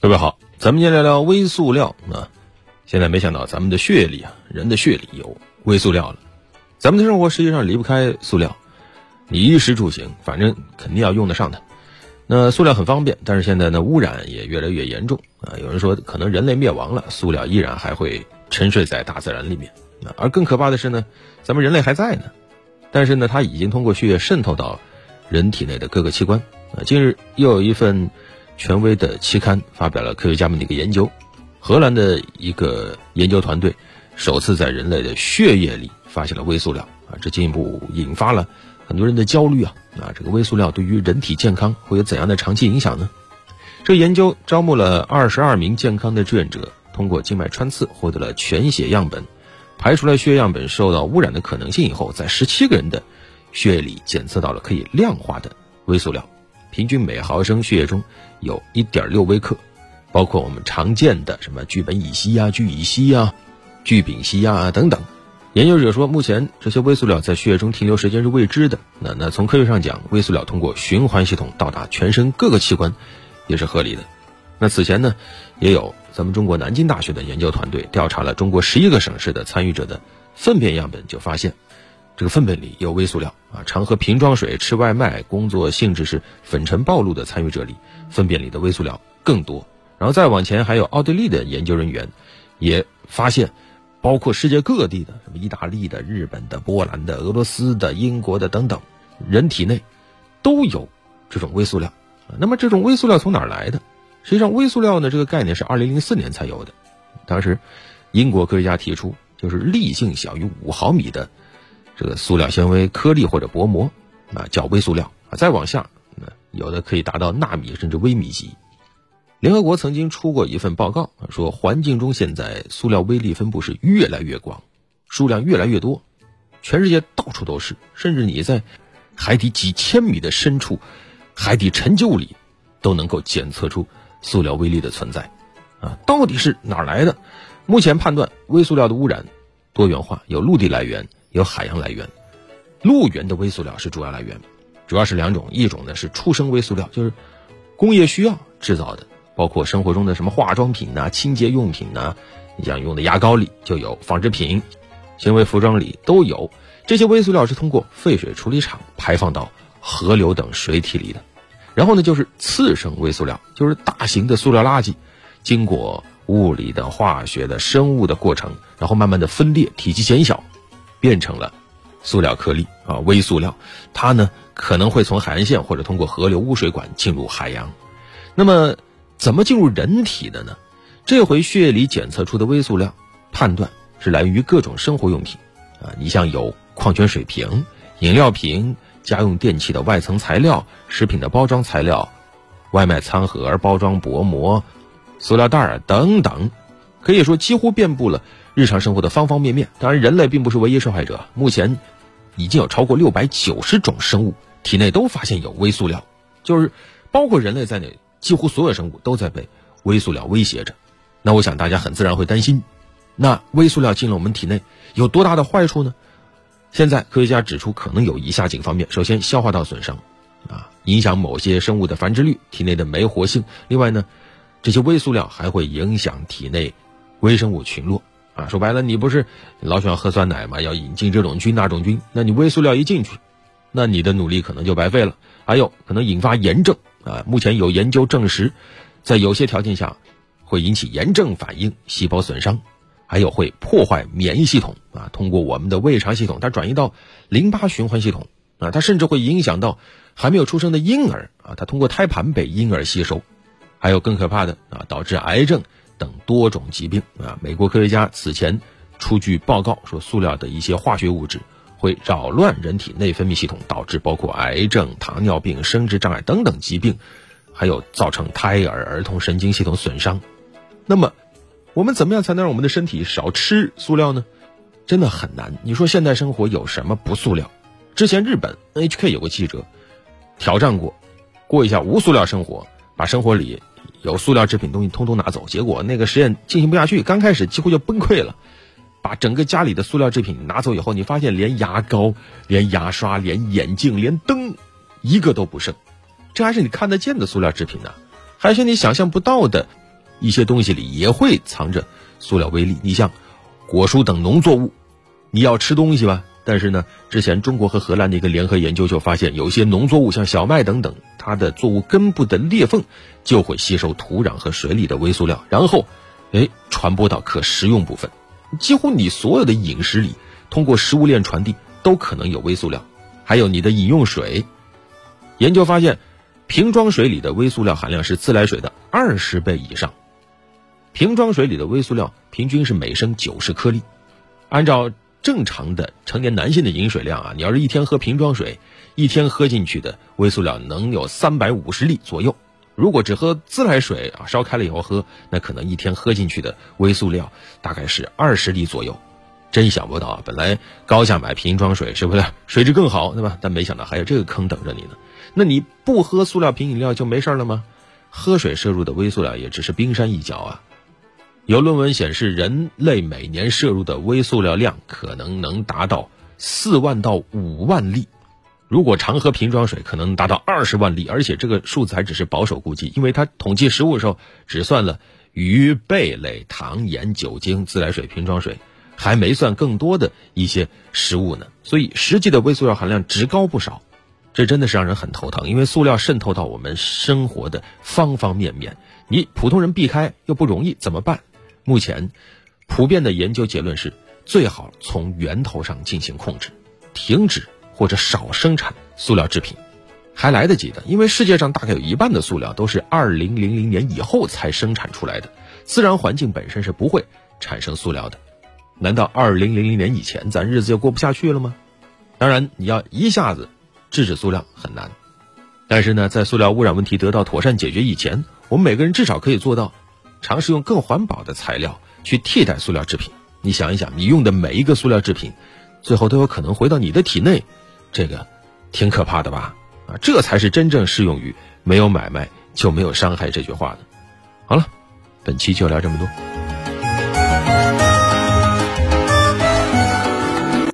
各位好，咱们先聊聊微塑料啊。现在没想到咱们的血里啊，人的血里有微塑料了。咱们的生活实际上离不开塑料，你衣食住行，反正肯定要用得上它。那塑料很方便，但是现在呢，污染也越来越严重啊。有人说，可能人类灭亡了，塑料依然还会沉睡在大自然里面。而更可怕的是呢，咱们人类还在呢，但是呢，它已经通过血液渗透到人体内的各个器官啊。近日又有一份。权威的期刊发表了科学家们的一个研究，荷兰的一个研究团队首次在人类的血液里发现了微塑料啊，这进一步引发了很多人的焦虑啊啊，这个微塑料对于人体健康会有怎样的长期影响呢？这研究招募了二十二名健康的志愿者，通过静脉穿刺获得了全血样本，排除了血样本受到污染的可能性以后，在十七个人的血液里检测到了可以量化的微塑料。平均每毫升血液中有一点六微克，包括我们常见的什么聚苯乙烯呀、聚乙烯呀、聚丙烯呀等等。研究者说，目前这些微塑料在血液中停留时间是未知的。那那从科学上讲，微塑料通过循环系统到达全身各个器官也是合理的。那此前呢，也有咱们中国南京大学的研究团队调查了中国十一个省市的参与者的粪便样本，就发现。这个粪便里有微塑料啊，常喝瓶装水、吃外卖、工作性质是粉尘暴露的参与者里，粪便里的微塑料更多。然后再往前，还有奥地利的研究人员也发现，包括世界各地的什么意大利的、日本的、波兰的、俄罗斯的、英国的等等，人体内都有这种微塑料。那么这种微塑料从哪儿来的？实际上，微塑料呢这个概念是二零零四年才有的，当时英国科学家提出，就是粒径小于五毫米的。这个塑料纤维颗粒或者薄膜啊，叫微塑料啊。再往下，有的可以达到纳米甚至微米级。联合国曾经出过一份报告，说环境中现在塑料微粒分布是越来越广，数量越来越多，全世界到处都是，甚至你在海底几千米的深处，海底陈旧里都能够检测出塑料微粒的存在。啊，到底是哪来的？目前判断，微塑料的污染多元化，有陆地来源。有海洋来源，陆源的微塑料是主要来源，主要是两种，一种呢是初生微塑料，就是工业需要制造的，包括生活中的什么化妆品呐、清洁用品呐，你像用的牙膏里就有，纺织品、纤维服装里都有。这些微塑料是通过废水处理厂排放到河流等水体里的。然后呢，就是次生微塑料，就是大型的塑料垃圾，经过物理的、化学的、生物的过程，然后慢慢的分裂，体积减小。变成了塑料颗粒啊，微塑料，它呢可能会从海岸线或者通过河流污水管进入海洋。那么，怎么进入人体的呢？这回血液里检测出的微塑料，判断是来源于各种生活用品啊，你像有矿泉水瓶、饮料瓶、家用电器的外层材料、食品的包装材料、外卖餐盒、包装薄膜、塑料袋等等，可以说几乎遍布了。日常生活的方方面面，当然人类并不是唯一受害者。目前已经有超过六百九十种生物体内都发现有微塑料，就是包括人类在内，几乎所有生物都在被微塑料威胁着。那我想大家很自然会担心，那微塑料进了我们体内有多大的坏处呢？现在科学家指出，可能有以下几个方面：首先，消化道损伤，啊，影响某些生物的繁殖率、体内的酶活性；另外呢，这些微塑料还会影响体内微生物群落。啊，说白了，你不是老喜欢喝酸奶吗？要引进这种菌那种菌，那你微塑料一进去，那你的努力可能就白费了。还有可能引发炎症啊，目前有研究证实，在有些条件下会引起炎症反应、细胞损伤，还有会破坏免疫系统啊。通过我们的胃肠系统，它转移到淋巴循环系统啊，它甚至会影响到还没有出生的婴儿啊，它通过胎盘被婴儿吸收，还有更可怕的啊，导致癌症。等多种疾病啊！美国科学家此前出具报告说，塑料的一些化学物质会扰乱人体内分泌系统，导致包括癌症、糖尿病、生殖障碍等等疾病，还有造成胎儿、儿童神经系统损伤。那么，我们怎么样才能让我们的身体少吃塑料呢？真的很难。你说现代生活有什么不塑料？之前日本 NHK 有个记者挑战过，过一下无塑料生活，把生活里。有塑料制品东西通通拿走，结果那个实验进行不下去，刚开始几乎就崩溃了。把整个家里的塑料制品拿走以后，你发现连牙膏、连牙刷、连眼镜、连灯，一个都不剩。这还是你看得见的塑料制品呢，还是你想象不到的一些东西里也会藏着塑料微粒。你像果蔬等农作物，你要吃东西吧？但是呢，之前中国和荷兰的一个联合研究就发现，有一些农作物像小麦等等，它的作物根部的裂缝就会吸收土壤和水里的微塑料，然后，哎，传播到可食用部分。几乎你所有的饮食里，通过食物链传递都可能有微塑料。还有你的饮用水，研究发现，瓶装水里的微塑料含量是自来水的二十倍以上。瓶装水里的微塑料平均是每升九十颗粒，按照。正常的成年男性的饮水量啊，你要是一天喝瓶装水，一天喝进去的微塑料能有三百五十粒左右。如果只喝自来水啊，烧开了以后喝，那可能一天喝进去的微塑料大概是二十粒左右。真想不到啊，本来高价买瓶装水是为了水质更好，对吧？但没想到还有这个坑等着你呢。那你不喝塑料瓶饮料就没事了吗？喝水摄入的微塑料也只是冰山一角啊。有论文显示，人类每年摄入的微塑料量可能能达到四万到五万粒，如果常喝瓶装水，可能达到二十万粒。而且这个数字还只是保守估计，因为它统计食物的时候只算了鱼、贝类、糖、盐、酒精、自来水、瓶装水，还没算更多的一些食物呢。所以实际的微塑料含量值高不少，这真的是让人很头疼。因为塑料渗透到我们生活的方方面面，你普通人避开又不容易，怎么办？目前，普遍的研究结论是，最好从源头上进行控制，停止或者少生产塑料制品，还来得及的。因为世界上大概有一半的塑料都是二零零零年以后才生产出来的，自然环境本身是不会产生塑料的。难道二零零零年以前咱日子就过不下去了吗？当然，你要一下子制止塑料很难，但是呢，在塑料污染问题得到妥善解决以前，我们每个人至少可以做到。尝试用更环保的材料去替代塑料制品。你想一想，你用的每一个塑料制品，最后都有可能回到你的体内，这个挺可怕的吧？啊，这才是真正适用于“没有买卖就没有伤害”这句话的。好了，本期就聊这么多。